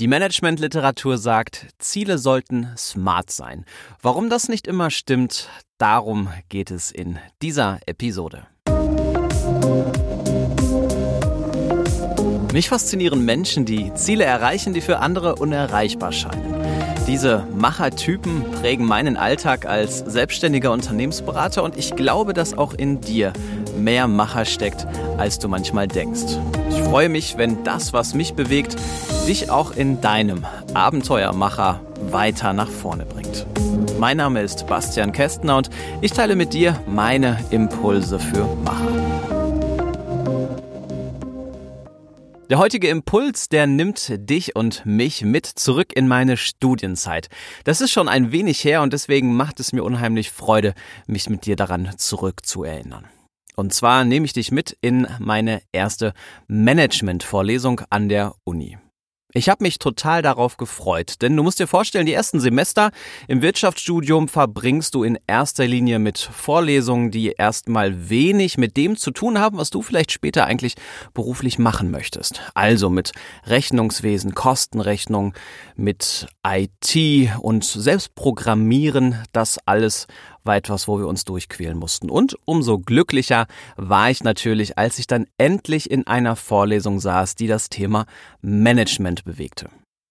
Die Managementliteratur sagt, Ziele sollten smart sein. Warum das nicht immer stimmt, darum geht es in dieser Episode. Mich faszinieren Menschen, die Ziele erreichen, die für andere unerreichbar scheinen. Diese Machertypen prägen meinen Alltag als selbstständiger Unternehmensberater und ich glaube, dass auch in dir mehr Macher steckt, als du manchmal denkst. Ich freue mich, wenn das, was mich bewegt, dich auch in deinem Abenteuermacher weiter nach vorne bringt. Mein Name ist Bastian Kästner und ich teile mit dir meine Impulse für Macher. Der heutige Impuls, der nimmt dich und mich mit zurück in meine Studienzeit. Das ist schon ein wenig her und deswegen macht es mir unheimlich Freude, mich mit dir daran zurückzuerinnern. Und zwar nehme ich dich mit in meine erste Management-Vorlesung an der Uni. Ich habe mich total darauf gefreut, denn du musst dir vorstellen, die ersten Semester im Wirtschaftsstudium verbringst du in erster Linie mit Vorlesungen, die erstmal wenig mit dem zu tun haben, was du vielleicht später eigentlich beruflich machen möchtest. Also mit Rechnungswesen, Kostenrechnung, mit IT und selbst Programmieren, das alles war etwas, wo wir uns durchquälen mussten. Und umso glücklicher war ich natürlich, als ich dann endlich in einer Vorlesung saß, die das Thema Management bewegte.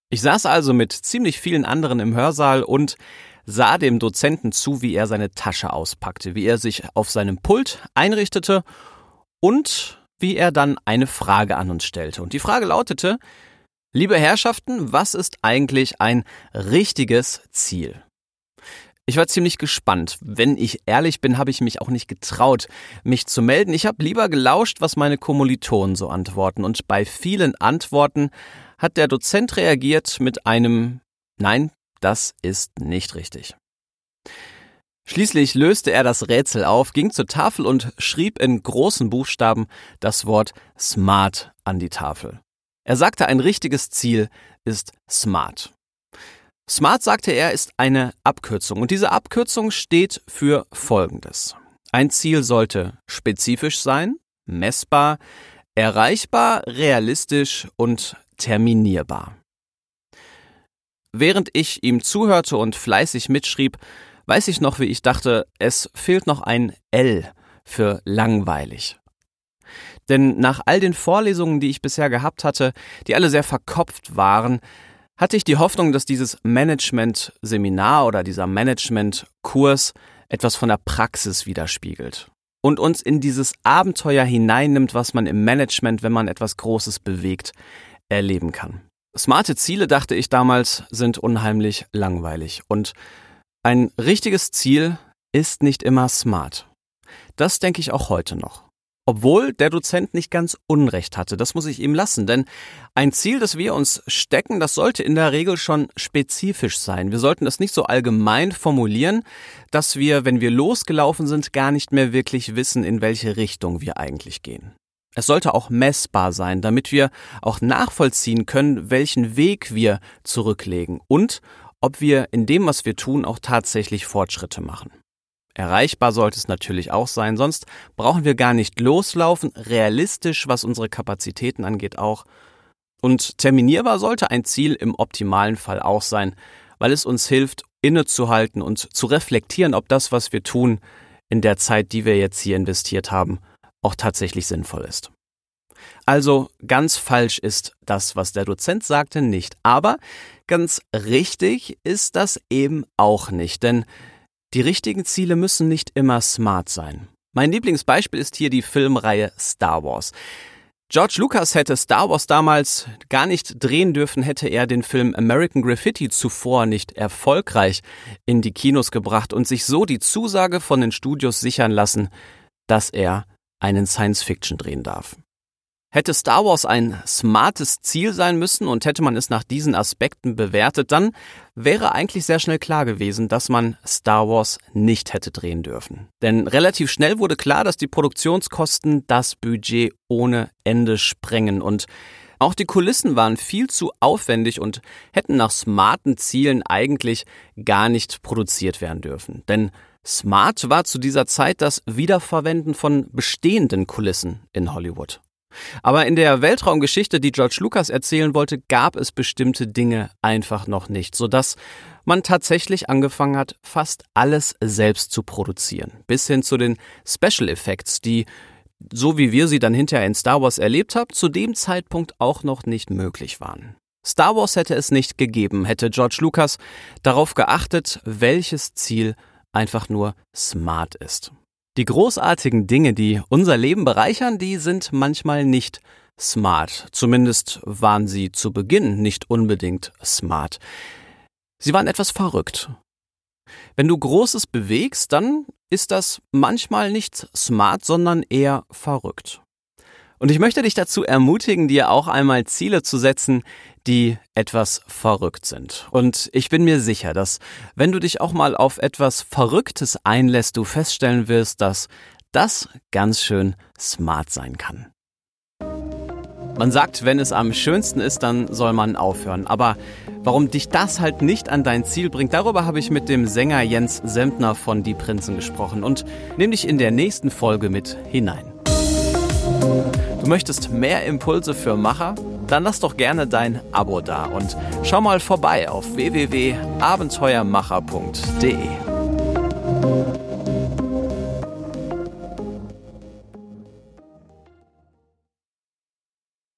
Ich saß also mit ziemlich vielen anderen im Hörsaal und sah dem Dozenten zu, wie er seine Tasche auspackte, wie er sich auf seinem Pult einrichtete und wie er dann eine Frage an uns stellte. Und die Frage lautete, Liebe Herrschaften, was ist eigentlich ein richtiges Ziel? Ich war ziemlich gespannt. Wenn ich ehrlich bin, habe ich mich auch nicht getraut, mich zu melden. Ich habe lieber gelauscht, was meine Kommilitonen so antworten. Und bei vielen Antworten hat der Dozent reagiert mit einem Nein, das ist nicht richtig. Schließlich löste er das Rätsel auf, ging zur Tafel und schrieb in großen Buchstaben das Wort Smart an die Tafel. Er sagte, ein richtiges Ziel ist Smart. Smart, sagte er, ist eine Abkürzung und diese Abkürzung steht für Folgendes. Ein Ziel sollte spezifisch sein, messbar, erreichbar, realistisch und terminierbar. Während ich ihm zuhörte und fleißig mitschrieb, weiß ich noch, wie ich dachte, es fehlt noch ein L für langweilig. Denn nach all den Vorlesungen, die ich bisher gehabt hatte, die alle sehr verkopft waren, hatte ich die Hoffnung, dass dieses Management-Seminar oder dieser Management-Kurs etwas von der Praxis widerspiegelt und uns in dieses Abenteuer hineinnimmt, was man im Management, wenn man etwas Großes bewegt, erleben kann. Smarte Ziele, dachte ich damals, sind unheimlich langweilig und ein richtiges Ziel ist nicht immer smart. Das denke ich auch heute noch. Obwohl der Dozent nicht ganz Unrecht hatte, das muss ich ihm lassen, denn ein Ziel, das wir uns stecken, das sollte in der Regel schon spezifisch sein. Wir sollten das nicht so allgemein formulieren, dass wir, wenn wir losgelaufen sind, gar nicht mehr wirklich wissen, in welche Richtung wir eigentlich gehen. Es sollte auch messbar sein, damit wir auch nachvollziehen können, welchen Weg wir zurücklegen und ob wir in dem, was wir tun, auch tatsächlich Fortschritte machen. Erreichbar sollte es natürlich auch sein, sonst brauchen wir gar nicht loslaufen, realistisch, was unsere Kapazitäten angeht auch. Und terminierbar sollte ein Ziel im optimalen Fall auch sein, weil es uns hilft, innezuhalten und zu reflektieren, ob das, was wir tun, in der Zeit, die wir jetzt hier investiert haben, auch tatsächlich sinnvoll ist. Also ganz falsch ist das, was der Dozent sagte, nicht. Aber ganz richtig ist das eben auch nicht, denn die richtigen Ziele müssen nicht immer smart sein. Mein Lieblingsbeispiel ist hier die Filmreihe Star Wars. George Lucas hätte Star Wars damals gar nicht drehen dürfen, hätte er den Film American Graffiti zuvor nicht erfolgreich in die Kinos gebracht und sich so die Zusage von den Studios sichern lassen, dass er einen Science-Fiction drehen darf. Hätte Star Wars ein smartes Ziel sein müssen und hätte man es nach diesen Aspekten bewertet, dann wäre eigentlich sehr schnell klar gewesen, dass man Star Wars nicht hätte drehen dürfen. Denn relativ schnell wurde klar, dass die Produktionskosten das Budget ohne Ende sprengen und auch die Kulissen waren viel zu aufwendig und hätten nach smarten Zielen eigentlich gar nicht produziert werden dürfen. Denn smart war zu dieser Zeit das Wiederverwenden von bestehenden Kulissen in Hollywood. Aber in der Weltraumgeschichte, die George Lucas erzählen wollte, gab es bestimmte Dinge einfach noch nicht, sodass man tatsächlich angefangen hat, fast alles selbst zu produzieren. Bis hin zu den Special Effects, die, so wie wir sie dann hinterher in Star Wars erlebt haben, zu dem Zeitpunkt auch noch nicht möglich waren. Star Wars hätte es nicht gegeben, hätte George Lucas darauf geachtet, welches Ziel einfach nur smart ist. Die großartigen Dinge, die unser Leben bereichern, die sind manchmal nicht smart. Zumindest waren sie zu Beginn nicht unbedingt smart. Sie waren etwas verrückt. Wenn du Großes bewegst, dann ist das manchmal nicht smart, sondern eher verrückt. Und ich möchte dich dazu ermutigen, dir auch einmal Ziele zu setzen, die etwas verrückt sind. Und ich bin mir sicher, dass wenn du dich auch mal auf etwas Verrücktes einlässt, du feststellen wirst, dass das ganz schön smart sein kann. Man sagt, wenn es am schönsten ist, dann soll man aufhören. Aber warum dich das halt nicht an dein Ziel bringt, darüber habe ich mit dem Sänger Jens Sempner von Die Prinzen gesprochen und nehme dich in der nächsten Folge mit hinein. Du möchtest mehr Impulse für Macher? Dann lass doch gerne dein Abo da und schau mal vorbei auf www.abenteuermacher.de.